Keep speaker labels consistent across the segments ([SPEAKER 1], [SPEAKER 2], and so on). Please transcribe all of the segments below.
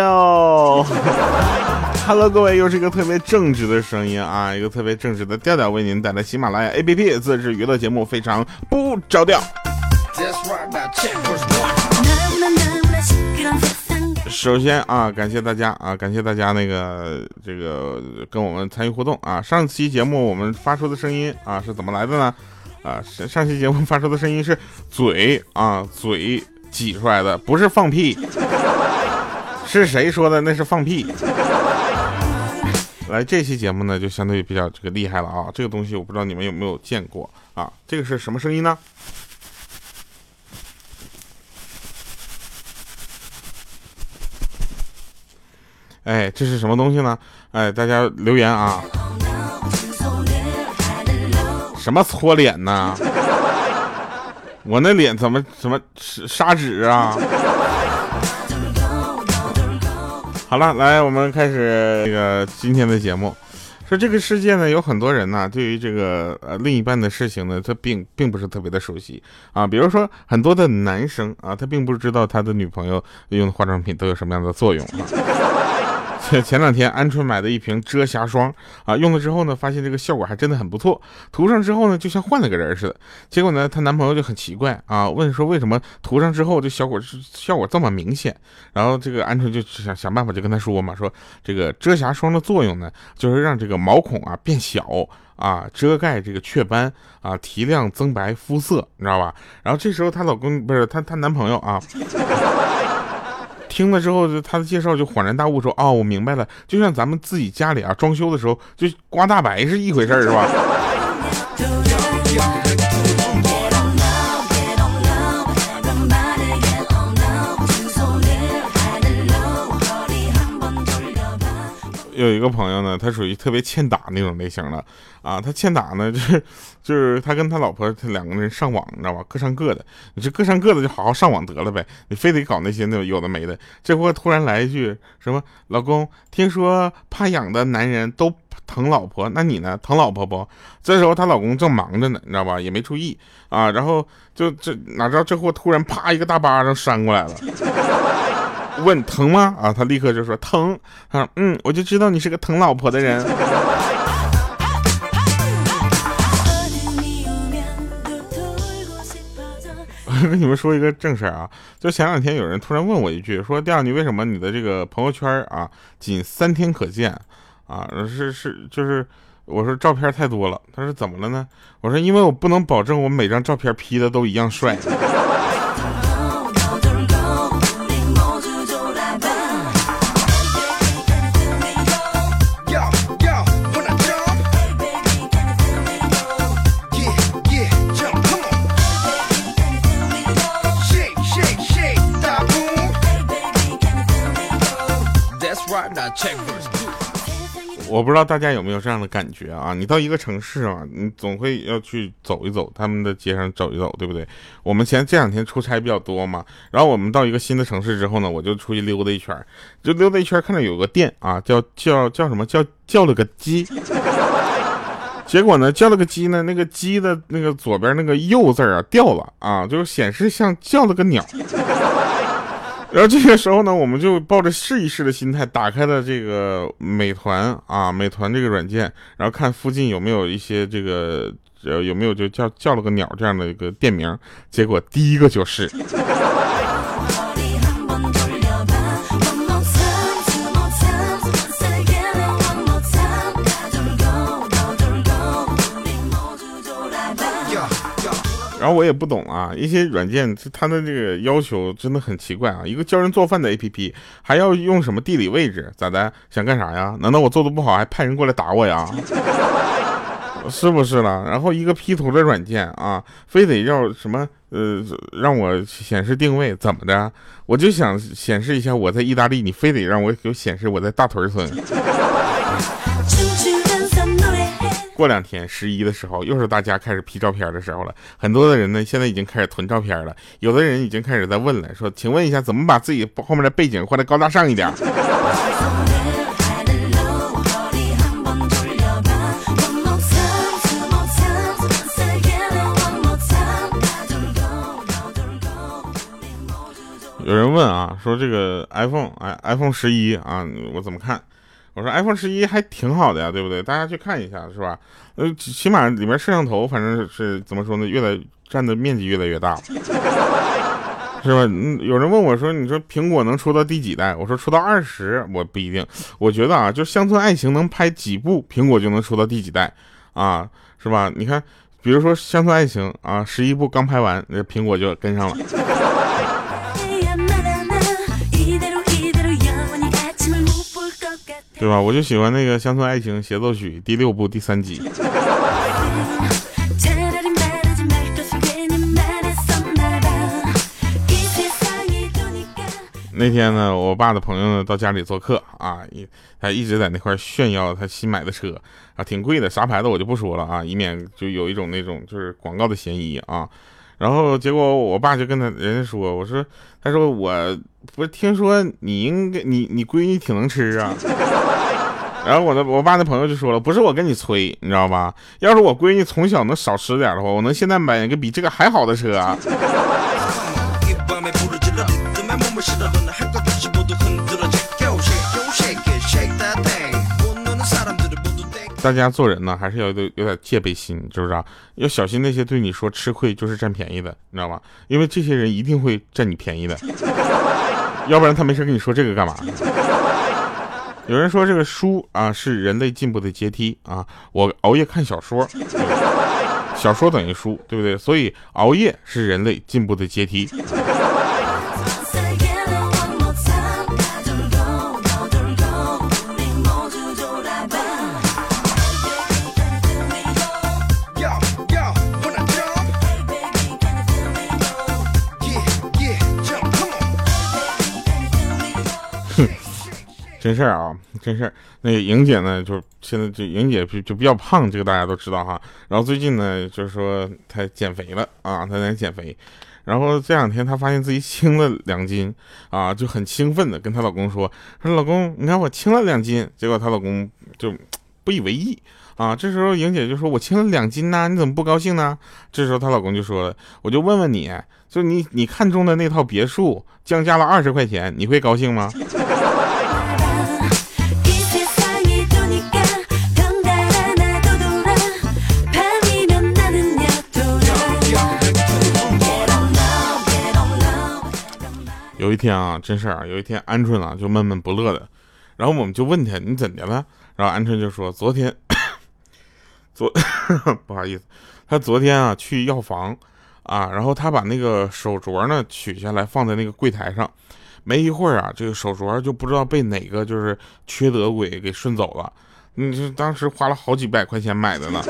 [SPEAKER 1] 调。Hello，各位，又是一个特别正直的声音啊，一个特别正直的调调，为您带来喜马拉雅 APP 自制娱乐节目，非常不着调。首先啊，感谢大家啊，感谢大家那个这个跟我们参与互动啊。上期节目我们发出的声音啊是怎么来的呢？啊，上上期节目发出的声音是嘴啊嘴挤出来的，不是放屁。是谁说的？那是放屁。来，这期节目呢就相对比较这个厉害了啊！这个东西我不知道你们有没有见过啊？这个是什么声音呢？哎，这是什么东西呢？哎，大家留言啊！什么搓脸呢？我那脸怎么怎么砂纸啊？好了，来，我们开始这个今天的节目。说这个世界呢，有很多人呢，对于这个呃另一半的事情呢，他并并不是特别的熟悉啊。比如说很多的男生啊，他并不知道他的女朋友用的化妆品都有什么样的作用啊。前两天鹌鹑买的一瓶遮瑕霜啊，用了之后呢，发现这个效果还真的很不错。涂上之后呢，就像换了个人似的。结果呢，她男朋友就很奇怪啊，问说为什么涂上之后这效果效果这么明显？然后这个鹌鹑就想想办法就跟他说嘛，说这个遮瑕霜的作用呢，就是让这个毛孔啊变小啊，遮盖这个雀斑啊，提亮增白肤色，你知道吧？然后这时候她老公不是她她男朋友啊。听了之后，就他的介绍就恍然大悟，说：“哦，我明白了，就像咱们自己家里啊装修的时候，就刮大白是一回事儿，是吧？”有一个朋友呢，他属于特别欠打那种类型的啊。他欠打呢，就是就是他跟他老婆他两个人上网，你知道吧？各上各的。你这各上各的，就好好上网得了呗。你非得搞那些那有的没的。这货突然来一句什么？老公，听说怕痒的男人都疼老婆，那你呢？疼老婆不？这时候她老公正忙着呢，你知道吧？也没注意啊。然后就这哪知道这货突然啪一个大巴掌扇过来了。问疼吗？啊，他立刻就说疼。他说：“嗯，我就知道你是个疼老婆的人。”我跟你们说一个正事儿啊，就前两天有人突然问我一句，说：“第二，你为什么你的这个朋友圈啊，仅三天可见？啊，是是就是，我说照片太多了。”他说：“怎么了呢？”我说：“因为我不能保证我每张照片 P 的都一样帅。”我不知道大家有没有这样的感觉啊？你到一个城市啊，你总会要去走一走他们的街上走一走，对不对？我们前这两天出差比较多嘛，然后我们到一个新的城市之后呢，我就出去溜达一圈，就溜达一圈，看到有个店啊，叫叫叫什么叫叫了个鸡，结果呢叫了个鸡呢，那个鸡的那个左边那个右字啊掉了啊，就是显示像叫了个鸟。然后这个时候呢，我们就抱着试一试的心态，打开了这个美团啊，美团这个软件，然后看附近有没有一些这个呃有没有就叫叫了个鸟这样的一个店名，结果第一个就是。然后我也不懂啊，一些软件它的这个要求真的很奇怪啊。一个教人做饭的 APP 还要用什么地理位置？咋的？想干啥呀？难道我做的不好还派人过来打我呀？是不是了？然后一个 P 图的软件啊，非得要什么呃让我显示定位？怎么的？我就想显示一下我在意大利，你非得让我给显示我在大屯村。过两天十一的时候，又是大家开始 P 照片的时候了。很多的人呢，现在已经开始囤照片了。有的人已经开始在问了，说：“请问一下，怎么把自己后面的背景换的高大上一点？”有人问啊，说这个 iPhone 哎 iPhone 十一啊，我怎么看？我说 iPhone 十一还挺好的呀，对不对？大家去看一下，是吧？呃，起码里面摄像头反正是怎么说呢，越来占的面积越来越大，是吧？嗯，有人问我说，你说苹果能出到第几代？我说出到二十，我不一定。我觉得啊，就乡村爱情能拍几部，苹果就能出到第几代啊，是吧？你看，比如说乡村爱情啊，十一部刚拍完，那苹果就跟上了。对吧？我就喜欢那个《乡村爱情协奏曲》第六部第三集。那天呢，我爸的朋友呢到家里做客啊，一他一直在那块炫耀他新买的车啊，挺贵的，啥牌子我就不说了啊，以免就有一种那种就是广告的嫌疑啊。然后结果我爸就跟他人家说，我说，他说我不是听说你应该你你闺女挺能吃啊。然后我的我爸那朋友就说了，不是我跟你吹，你知道吧？要是我闺女从小能少吃点的话，我能现在买一个比这个还好的车。大家做人呢，还是要有有点戒备心，知不知道？要小心那些对你说吃亏就是占便宜的，你知道吗？因为这些人一定会占你便宜的，要不然他没事跟你说这个干嘛？有人说这个书啊是人类进步的阶梯啊，我熬夜看小说，小说等于书，对不对？所以熬夜是人类进步的阶梯。真事儿啊，真事儿。那个莹姐呢，就现在就莹姐就就比较胖，这个大家都知道哈。然后最近呢，就是说她减肥了啊，她在减肥。然后这两天她发现自己轻了两斤啊，就很兴奋的跟她老公说：“说老公，你看我轻了两斤。”结果她老公就不以为意啊。这时候莹姐就说：“我轻了两斤呢，你怎么不高兴呢？”这时候她老公就说了：“我就问问你，就你你看中的那套别墅降价了二十块钱，你会高兴吗？”有一天啊，真事儿啊，有一天鹌鹑啊就闷闷不乐的，然后我们就问他你怎的了？然后鹌鹑就说昨天，昨 不好意思，他昨天啊去药房啊，然后他把那个手镯呢取下来放在那个柜台上，没一会儿啊，这个手镯就不知道被哪个就是缺德鬼给顺走了，你这当时花了好几百块钱买的呢。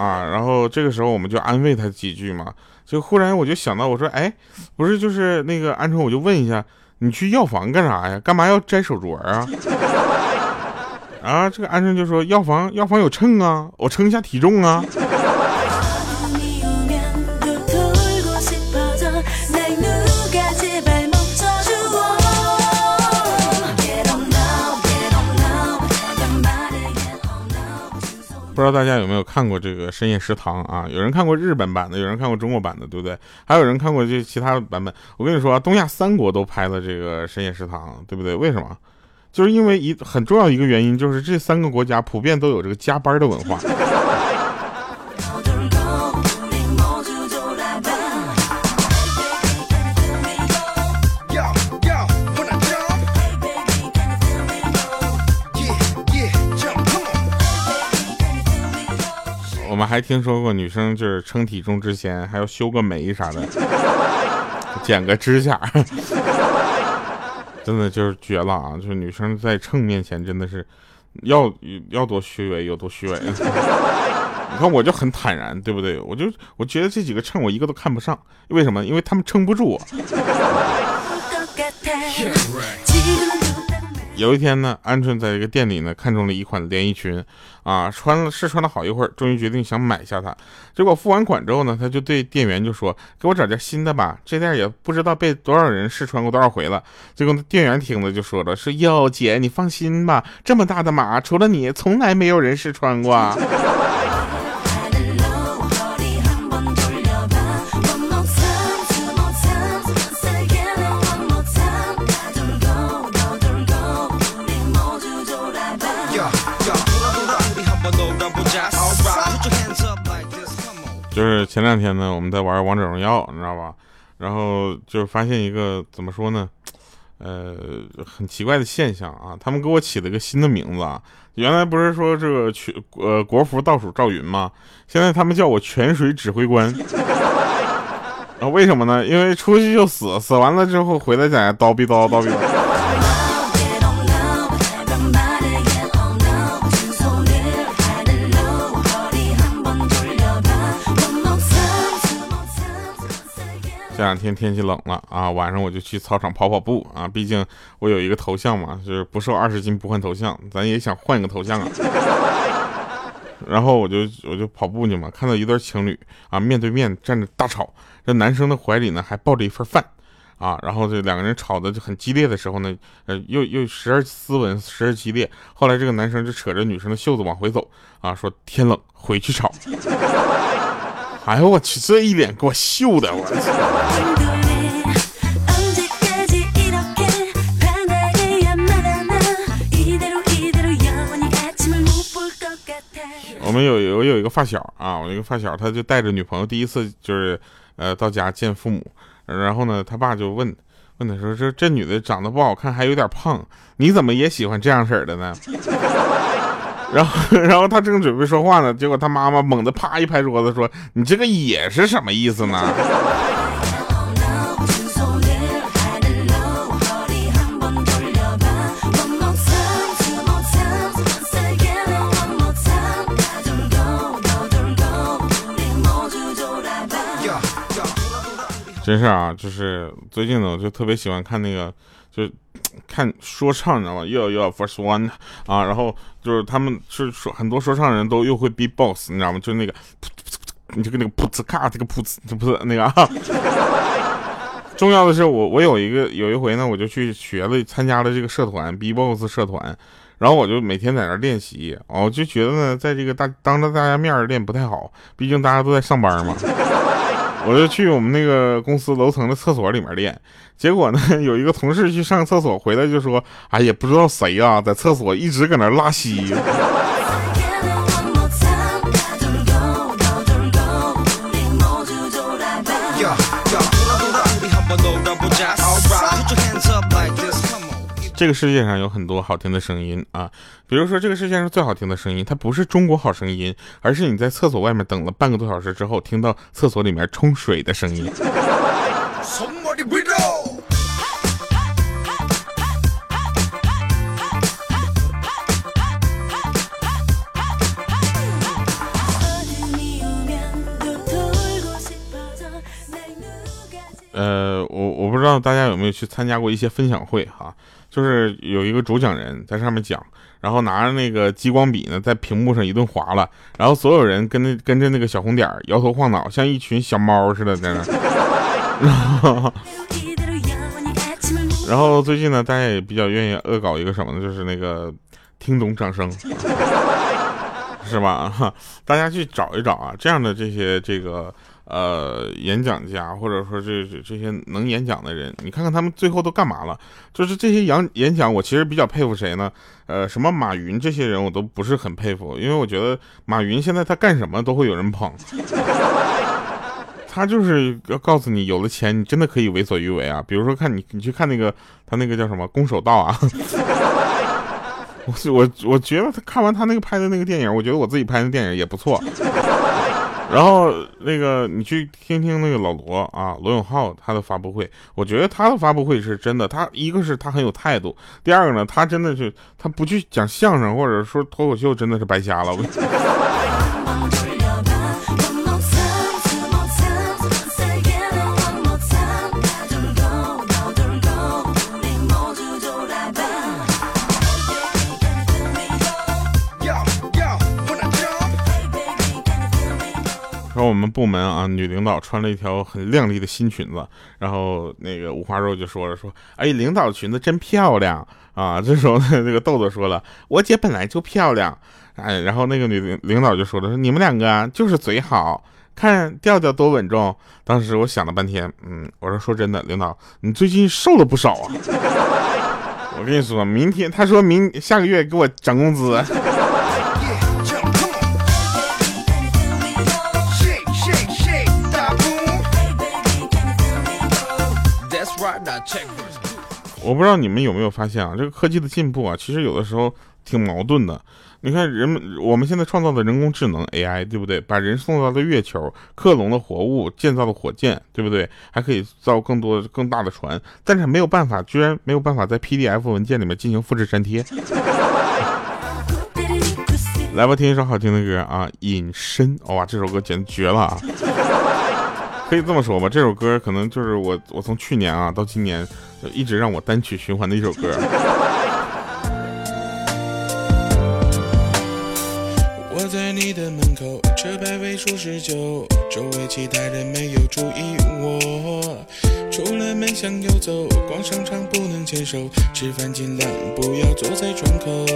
[SPEAKER 1] 啊，然后这个时候我们就安慰他几句嘛，就忽然我就想到，我说，哎，不是就是那个鹌鹑，我就问一下，你去药房干啥呀？干嘛要摘手镯啊？啊，这个鹌鹑就说，药房药房有秤啊，我称一下体重啊。不知道大家有没有看过这个深夜食堂啊？有人看过日本版的，有人看过中国版的，对不对？还有人看过这其他的版本。我跟你说啊，东亚三国都拍了这个深夜食堂，对不对？为什么？就是因为一很重要一个原因，就是这三个国家普遍都有这个加班的文化。还听说过女生就是称体重之前还要修个眉啥的，剪个指甲，真的就是绝了啊！就是女生在秤面前真的是要要多虚伪有多虚伪。你看我就很坦然，对不对？我就我觉得这几个秤我一个都看不上，为什么？因为他们撑不住我。有一天呢，鹌鹑在一个店里呢，看中了一款连衣裙，啊，穿了试穿了好一会儿，终于决定想买下它。结果付完款之后呢，他就对店员就说：“给我找件新的吧，这件也不知道被多少人试穿过多少回了。”结果店员听了就说了：“说哟，姐，你放心吧，这么大的码，除了你，从来没有人试穿过。”就是前两天呢，我们在玩王者荣耀，你知道吧？然后就发现一个怎么说呢，呃，很奇怪的现象啊。他们给我起了个新的名字啊，原来不是说这个全呃国服倒数赵云吗？现在他们叫我泉水指挥官。啊，为什么呢？因为出去就死，死完了之后回来在叨逼叨叨逼叨。这两天天气冷了啊，晚上我就去操场跑跑步啊，毕竟我有一个头像嘛，就是不瘦二十斤不换头像，咱也想换一个头像啊。然后我就我就跑步去嘛，看到一对情侣啊，面对面站着大吵，这男生的怀里呢还抱着一份饭啊，然后这两个人吵的就很激烈的时候呢，呃，又又时而斯文，时而激烈。后来这个男生就扯着女生的袖子往回走啊，说天冷回去吵。哎呦我去，这一脸给我秀的我。我们有我有一个发小啊，我一个发小，他就带着女朋友第一次就是呃到家见父母，然后呢，他爸就问问他说这这女的长得不好看，还有点胖，你怎么也喜欢这样式儿的呢？然后，然后他正准备说话呢，结果他妈妈猛地啪一拍桌子说：“你这个也是什么意思呢？”真是啊，就是最近呢，我就特别喜欢看那个。就看说唱，你知道吗？又要又要 first one 啊，然后就是他们是说很多说唱人都又会 be boss，你知道吗？就那个，你就跟那个噗呲咔，这个噗呲，这不是那个啊。重要的是，我我有一个有一回呢，我就去学了参加了这个社团 b box 社团，然后我就每天在那练习，我就觉得呢，在这个大当着大家面练不太好，毕竟大家都在上班嘛。我就去我们那个公司楼层的厕所里面练，结果呢，有一个同事去上厕所回来就说：“哎呀，不知道谁啊，在厕所一直搁那拉稀。”这个世界上有很多好听的声音啊，比如说这个世界上最好听的声音，它不是中国好声音，而是你在厕所外面等了半个多小时之后，听到厕所里面冲水的声音。大家有没有去参加过一些分享会哈。就是有一个主讲人在上面讲，然后拿着那个激光笔呢，在屏幕上一顿划了，然后所有人跟那跟着那个小红点摇头晃脑，像一群小猫似的在那。然后最近呢，大家也比较愿意恶搞一个什么呢？就是那个听懂掌声，是吧？大家去找一找啊，这样的这些这个。呃，演讲家或者说这这些能演讲的人，你看看他们最后都干嘛了？就是这些演演讲，我其实比较佩服谁呢？呃，什么马云这些人，我都不是很佩服，因为我觉得马云现在他干什么都会有人捧，他就是要告诉你，有了钱你真的可以为所欲为啊。比如说看你，你去看那个他那个叫什么《攻守道》啊，我我我觉得他看完他那个拍的那个电影，我觉得我自己拍的电影也不错。然后那个你去听听那个老罗啊，罗永浩他的发布会，我觉得他的发布会是真的。他一个是他很有态度，第二个呢，他真的是他不去讲相声或者说脱口秀，真的是白瞎了。我们部门啊，女领导穿了一条很靓丽的新裙子，然后那个五花肉就说了说，哎，领导裙子真漂亮啊。这时候呢，那个豆豆说了，我姐本来就漂亮，哎，然后那个女领领导就说了，说你们两个就是嘴好看，调调多稳重。当时我想了半天，嗯，我说说真的，领导你最近瘦了不少啊。我跟你说，明天他说明下个月给我涨工资。我不知道你们有没有发现啊，这个科技的进步啊，其实有的时候挺矛盾的。你看，人们我们现在创造的人工智能 AI，对不对？把人送到了月球，克隆的活物，建造了火箭，对不对？还可以造更多更大的船，但是没有办法，居然没有办法在 PDF 文件里面进行复制粘贴。来吧，听一首好听的歌啊，《隐身》哇，这首歌简直绝了啊！可以这么说吧，这首歌可能就是我我从去年啊到今年一直让我单曲循环的一首歌。
[SPEAKER 2] 我在你的门口，车牌尾数十九，周围其他人没有注意我。出了门向右走，逛商场不能牵手，吃饭尽量不要坐在窗口。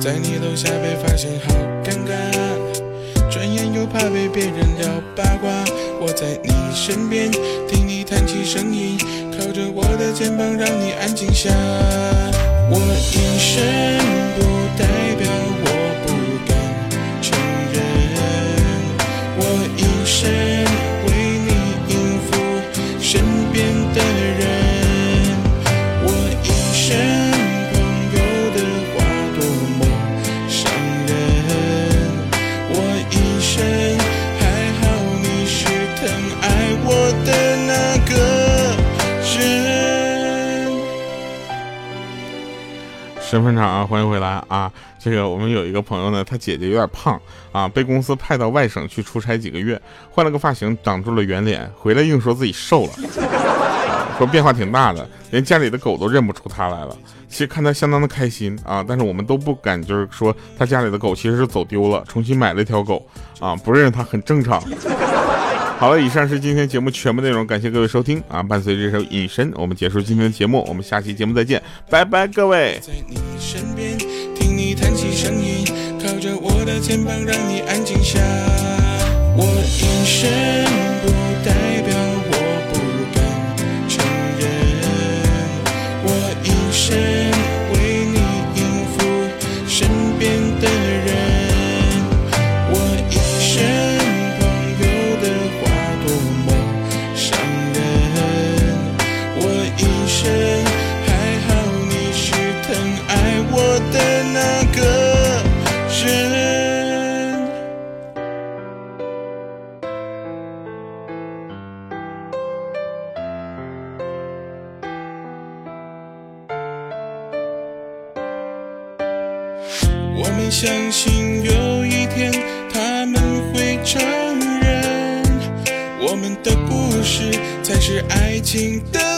[SPEAKER 2] 在你楼下被发现，好尴尬，转眼又怕被别人聊八卦。我在你身边，听你叹气声音，靠着我的肩膀，让你安静下。我隐身不代表我
[SPEAKER 1] 不敢承认。我隐。身啊，欢迎回来啊！这个我们有一个朋友呢，他姐姐有点胖啊，被公司派到外省去出差几个月，换了个发型，挡住了圆脸，回来硬说自己瘦了，说变化挺大的，连家里的狗都认不出他来了。其实看他相当的开心啊，但是我们都不敢，就是说他家里的狗其实是走丢了，重新买了一条狗啊，不认识他很正常。好了，以上是今天节目全部内容，感谢各位收听啊！伴随这首《隐身》，我们结束今天的节目，我们下期节目再见，拜拜，各位。在你身边，听你叹息声音，靠着我的肩膀，让你安静下。我隐身不代表我不敢承认，我隐身。相信有一天他们会承认，我们的故事才是爱情的。